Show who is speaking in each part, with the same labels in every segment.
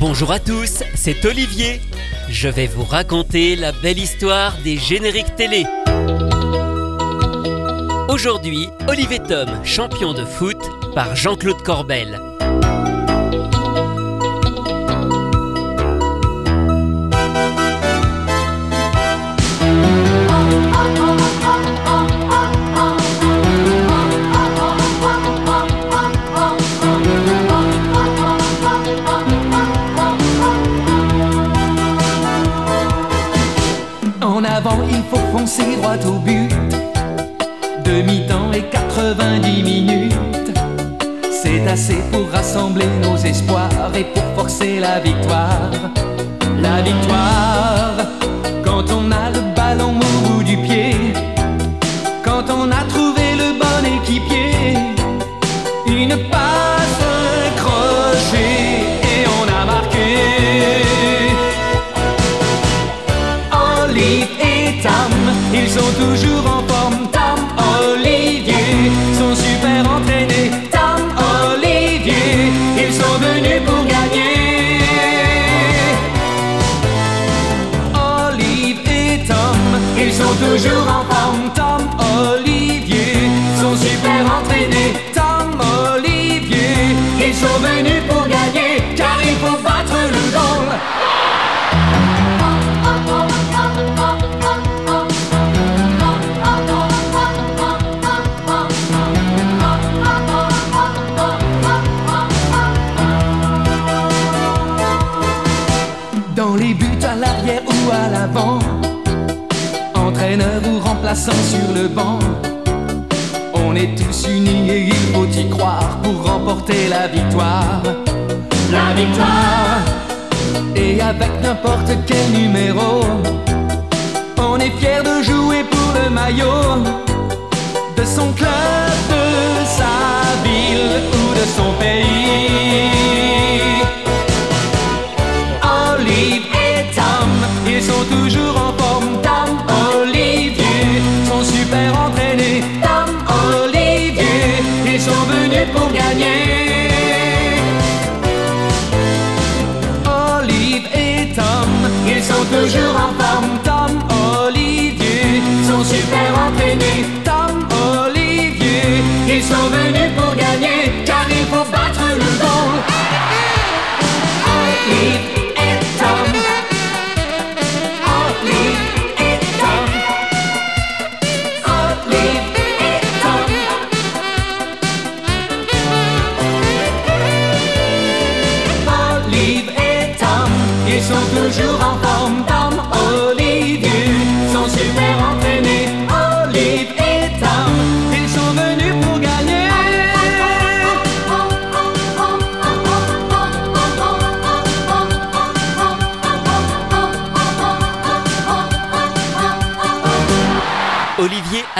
Speaker 1: Bonjour à tous, c'est Olivier. Je vais vous raconter la belle histoire des génériques télé. Aujourd'hui, Olivier Tom, champion de foot, par Jean-Claude Corbel.
Speaker 2: Il faut foncer droit au but. Demi-temps et 90 minutes. C'est assez pour rassembler nos espoirs et pour forcer la victoire. La victoire, sont toujours en forme. Tam, Olivier, sont super entraînés. Tam, Olivier, ils sont venus pour gagner. Olive et Tom, ils sont toujours en forme. Sur le banc. On est tous unis et il faut y croire Pour remporter la victoire. La victoire Et avec n'importe quel numéro. On est fier de jouer pour le maillot De son club, de sa ville ou de son pays gagner. Olive et Tom, ils sont toujours en forme. Tom, Olivier, sont super entraînés. Tom, Olivier, ils sont venus pour gagner. Car il faut battre le goal. Olive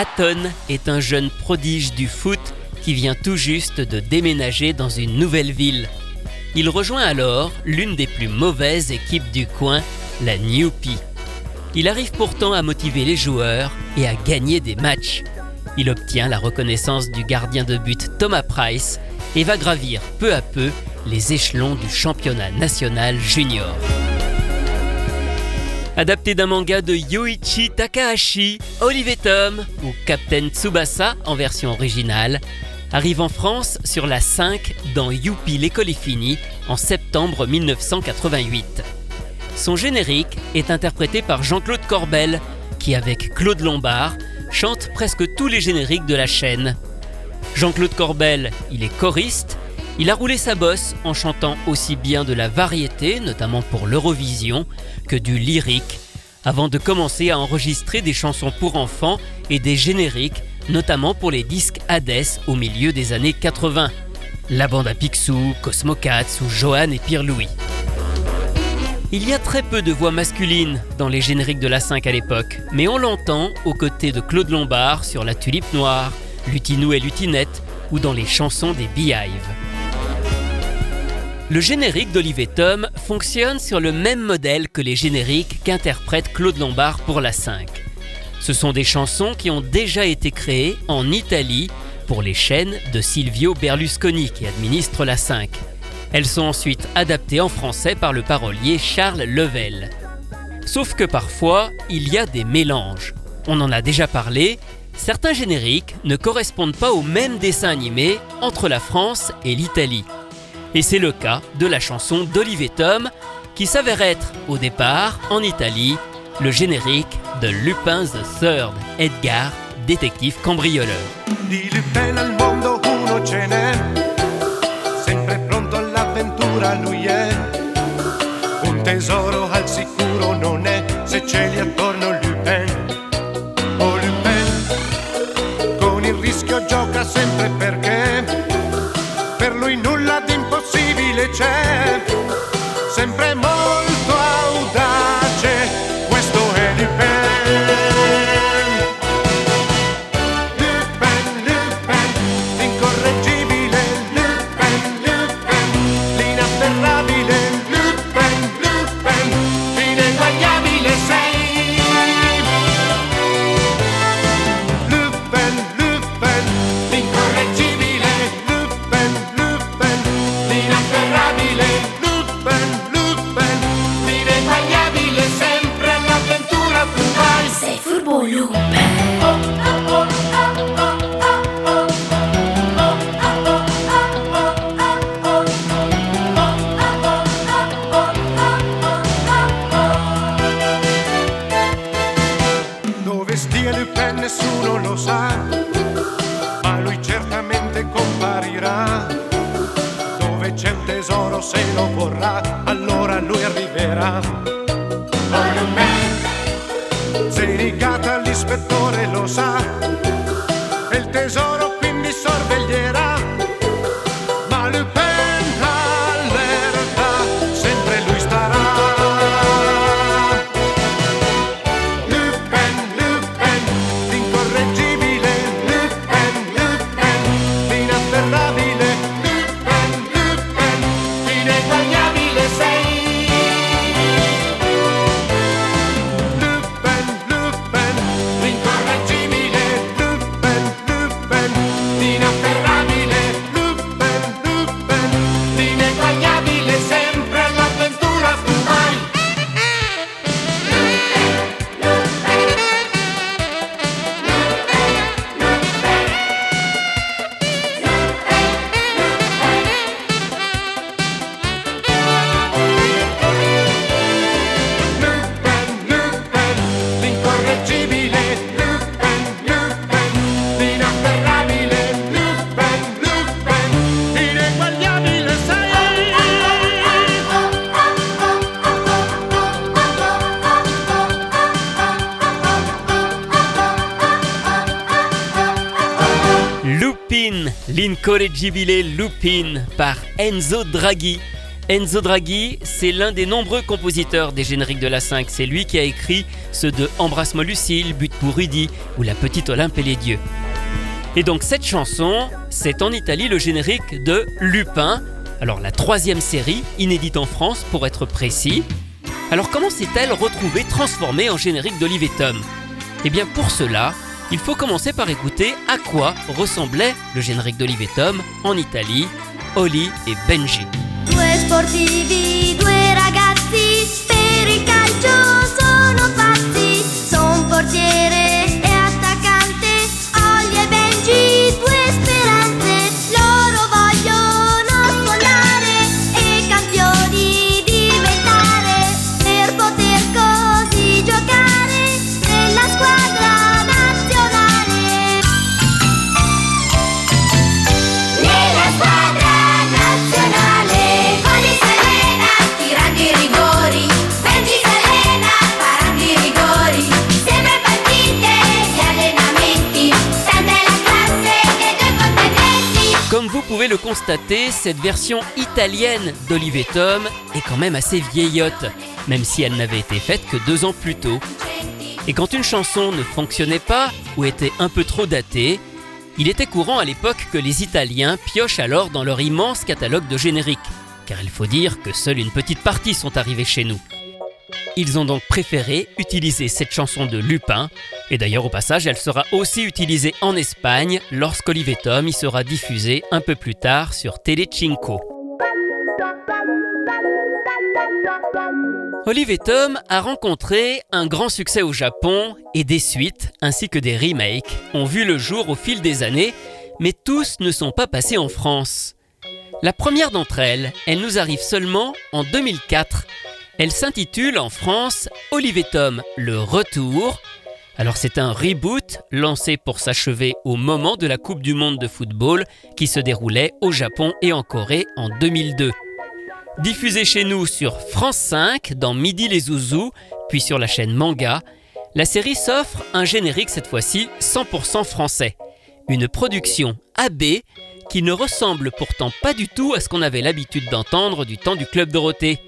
Speaker 1: Hatton est un jeune prodige du foot qui vient tout juste de déménager dans une nouvelle ville. Il rejoint alors l'une des plus mauvaises équipes du coin, la Newpie. Il arrive pourtant à motiver les joueurs et à gagner des matchs. Il obtient la reconnaissance du gardien de but Thomas Price et va gravir peu à peu les échelons du championnat national junior. Adapté d'un manga de Yoichi Takahashi, Olive Tom, ou Captain Tsubasa en version originale, arrive en France sur la 5 dans Youpi l'école est finie en septembre 1988. Son générique est interprété par Jean-Claude Corbel, qui avec Claude Lombard chante presque tous les génériques de la chaîne. Jean-Claude Corbel, il est choriste, il a roulé sa bosse en chantant aussi bien de la variété, notamment pour l'Eurovision, que du lyrique, avant de commencer à enregistrer des chansons pour enfants et des génériques, notamment pour les disques Hades au milieu des années 80. La bande à Picsou, Cosmo Cats ou Johan et Pierre Louis. Il y a très peu de voix masculines dans les génériques de la 5 à l'époque, mais on l'entend aux côtés de Claude Lombard sur La Tulipe Noire, Lutinou et Lutinette ou dans les chansons des Beehive. Le générique d'Olive Tom fonctionne sur le même modèle que les génériques qu'interprète Claude Lombard pour la 5. Ce sont des chansons qui ont déjà été créées en Italie pour les chaînes de Silvio Berlusconi qui administre la 5. Elles sont ensuite adaptées en français par le parolier Charles Level. Sauf que parfois, il y a des mélanges. On en a déjà parlé, certains génériques ne correspondent pas au même dessin animé entre la France et l'Italie. Et c'est le cas de la chanson d'Olivier Tom, qui s'avère être, au départ, en Italie, le générique de Lupin the Third, Edgar, détective cambrioleur.
Speaker 3: Sempre c'è. Sempre molto lui arriverà. Oh Lupin, Zenigata l'ispettore lo sa, e il tesoro Lupin, l'incorreggibile Lupin
Speaker 1: par Enzo Draghi. Enzo Draghi, c'est l'un des nombreux compositeurs des génériques de la 5. C'est lui qui a écrit ceux de Embrasse-moi Lucille, But pour Rudy ou La Petite Olympe et les Dieux. Et donc cette chanson, c'est en Italie le générique de Lupin. Alors la troisième série, inédite en France pour être précis. Alors comment s'est-elle retrouvée transformée en générique d'Olivier Tom Eh bien pour cela, il faut commencer par écouter à quoi ressemblait le générique d'Olivier Tom en Italie, Oli et Benji. Pouvez le constater, cette version italienne d'Olivier Tom est quand même assez vieillotte, même si elle n'avait été faite que deux ans plus tôt. Et quand une chanson ne fonctionnait pas ou était un peu trop datée, il était courant à l'époque que les Italiens piochent alors dans leur immense catalogue de génériques, car il faut dire que seule une petite partie sont arrivés chez nous. Ils ont donc préféré utiliser cette chanson de Lupin, et d'ailleurs au passage elle sera aussi utilisée en Espagne lorsqu'Olivier Tom y sera diffusé un peu plus tard sur Telecinco. Olive et Tom a rencontré un grand succès au Japon et des suites ainsi que des remakes ont vu le jour au fil des années, mais tous ne sont pas passés en France. La première d'entre elles, elle nous arrive seulement en 2004. Elle s'intitule en France Olive et Tom, le retour. Alors c'est un reboot lancé pour s'achever au moment de la Coupe du Monde de football qui se déroulait au Japon et en Corée en 2002. Diffusée chez nous sur France 5 dans Midi les Zouzous, puis sur la chaîne Manga, la série s'offre un générique cette fois-ci 100% français. Une production AB qui ne ressemble pourtant pas du tout à ce qu'on avait l'habitude d'entendre du temps du Club Dorothée.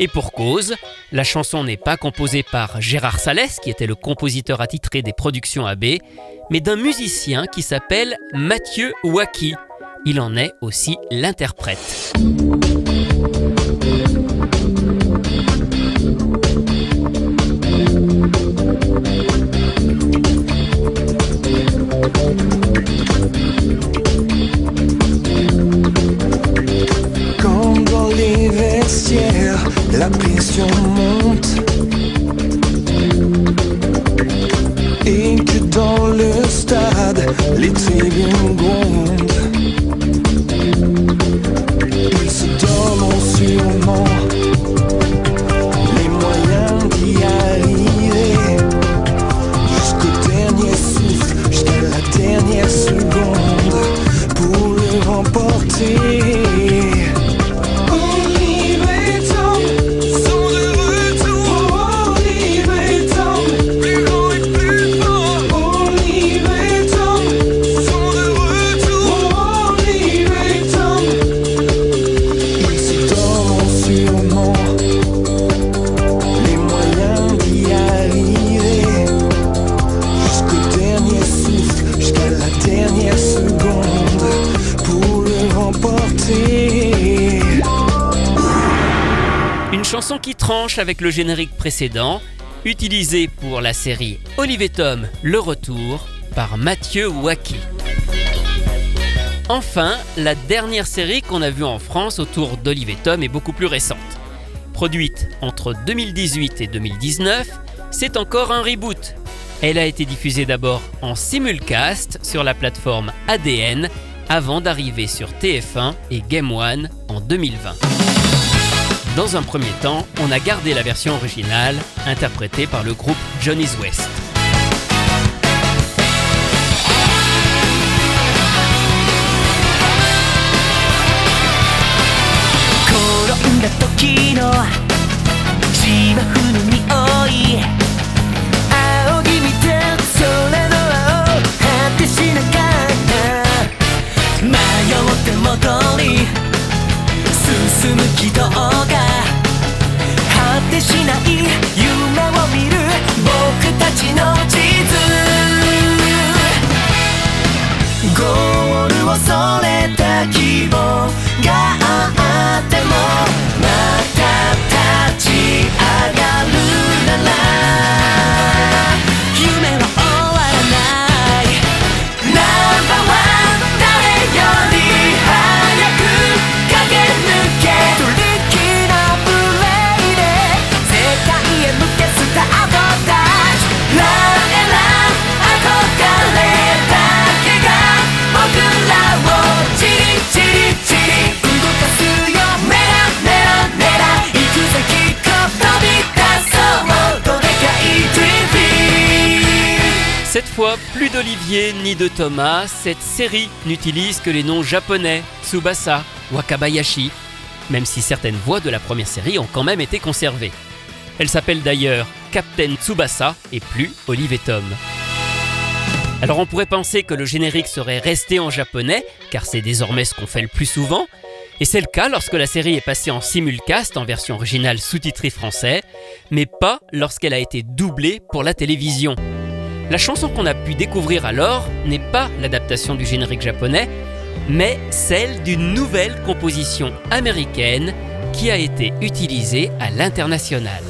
Speaker 1: Et pour cause, la chanson n'est pas composée par Gérard Salès, qui était le compositeur attitré des productions AB, mais d'un musicien qui s'appelle Mathieu Waki. Il en est aussi l'interprète. Avec le générique précédent, utilisée pour la série Olive et Tom Le Retour par Mathieu Waki. Enfin, la dernière série qu'on a vue en France autour d'Olive et Tom est beaucoup plus récente. Produite entre 2018 et 2019, c'est encore un reboot. Elle a été diffusée d'abord en simulcast sur la plateforme ADN avant d'arriver sur TF1 et Game One en 2020. Dans un premier temps, on a gardé la version originale, interprétée par le groupe Johnny's West.
Speaker 4: しない。夢を見る僕たちの地図。ゴールをそれた希望が
Speaker 1: ni de Thomas, cette série n'utilise que les noms japonais, Tsubasa, Wakabayashi, même si certaines voix de la première série ont quand même été conservées. Elle s'appelle d'ailleurs Captain Tsubasa et plus Olive Tom. Alors on pourrait penser que le générique serait resté en japonais, car c'est désormais ce qu'on fait le plus souvent, et c'est le cas lorsque la série est passée en simulcast en version originale sous-titrée français, mais pas lorsqu'elle a été doublée pour la télévision. La chanson qu'on a pu découvrir alors n'est pas l'adaptation du générique japonais, mais celle d'une nouvelle composition américaine qui a été utilisée à l'international.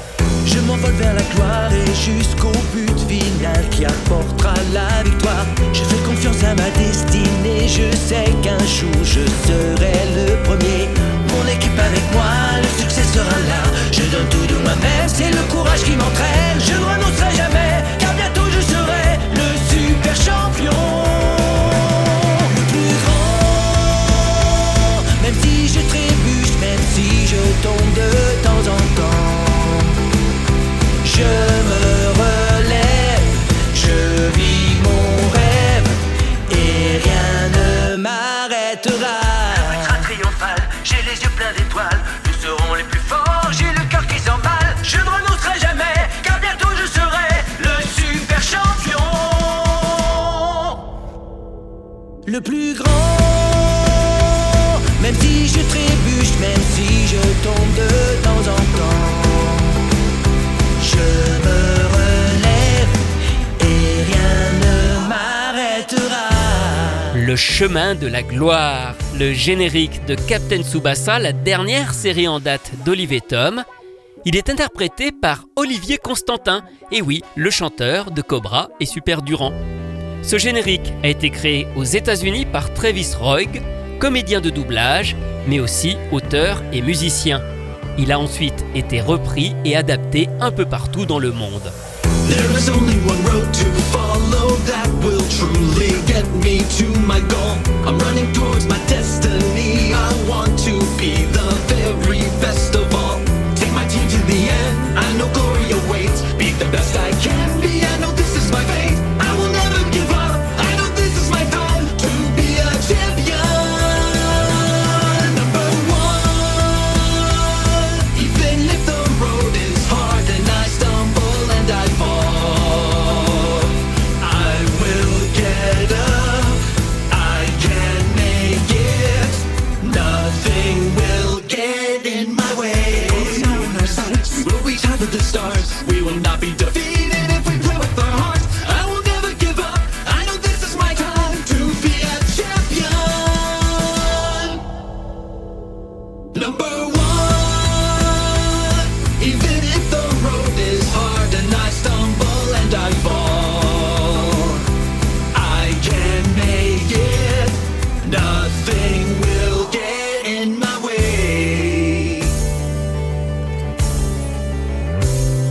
Speaker 4: Je m'envole vers la gloire et jusqu'au but final qui apportera la victoire. Je fais confiance à ma destinée, je sais qu'un jour je serai le premier. mon équipe avec moi, le succès sera là. Je donne tout de moi-même, c'est le courage qui m'entraîne. Je ne renoncerai jamais, car bientôt Le plus grand, même si je trébuche, même si je tombe de temps en temps. Je me relève et rien ne m'arrêtera. Le
Speaker 1: chemin de la gloire, le générique de Captain Tsubasa, la dernière série en date d'Olivier Tom. Il est interprété par Olivier Constantin, et oui, le chanteur de Cobra et Super Durand. Ce générique a été créé aux États-Unis par Travis Roig, comédien de doublage, mais aussi auteur et musicien. Il a ensuite été repris et adapté un peu partout dans le monde.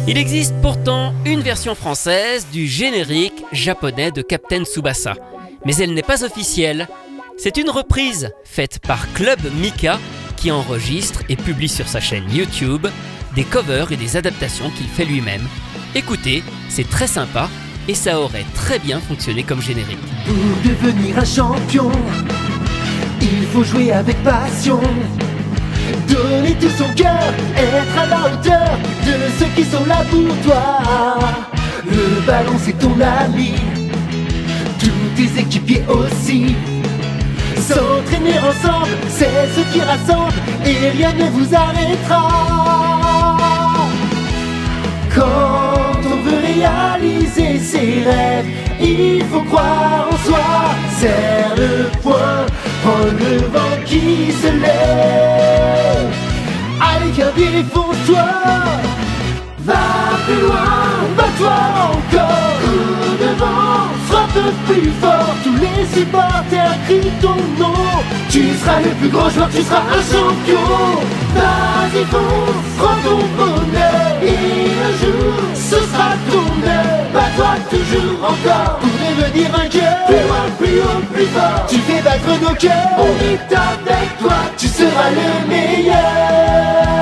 Speaker 1: Il existe pourtant une version française du générique japonais de Captain Tsubasa, mais elle n'est pas officielle. C'est une reprise faite par Club Mika qui enregistre et publie sur sa chaîne YouTube des covers et des adaptations qu'il fait lui-même. Écoutez, c'est très sympa et ça aurait très bien fonctionné comme générique.
Speaker 5: Pour devenir un champion, il faut jouer avec passion. Donner tout son cœur, être à la hauteur de ceux qui sont là pour toi. Le ballon c'est ton ami, tous tes équipiers aussi. S'entraîner ensemble, c'est ce qui rassemble et rien ne vous arrêtera. Quand on veut réaliser ses rêves, il faut croire en soi. Serre le poing, prends le vent qui se lève. Fonce-toi. Va plus loin, bats-toi encore. Cours devant, frappe plus fort. Tous les supporters crient ton nom. Tu seras le plus grand joueur, tu seras un champion. Vas-y, fonce, prends ton bonheur. Et un jour, ce sera ton heure. Bats-toi toujours encore pour devenir un cœur. Plus loin, plus haut, plus fort. Tu fais battre nos cœurs. On est avec toi, tu seras le meilleur.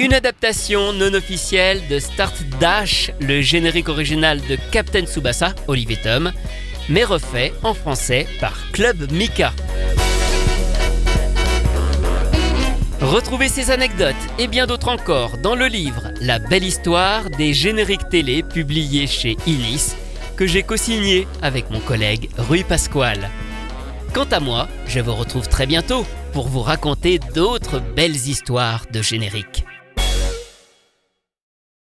Speaker 1: Une adaptation non officielle de Start Dash, le générique original de Captain Tsubasa, Olivier Tom, mais refait en français par Club Mika. Retrouvez ces anecdotes et bien d'autres encore dans le livre La belle histoire des génériques télé publié chez Inis, que j'ai co-signé avec mon collègue Rui Pasquale. Quant à moi, je vous retrouve très bientôt pour vous raconter d'autres belles histoires de génériques.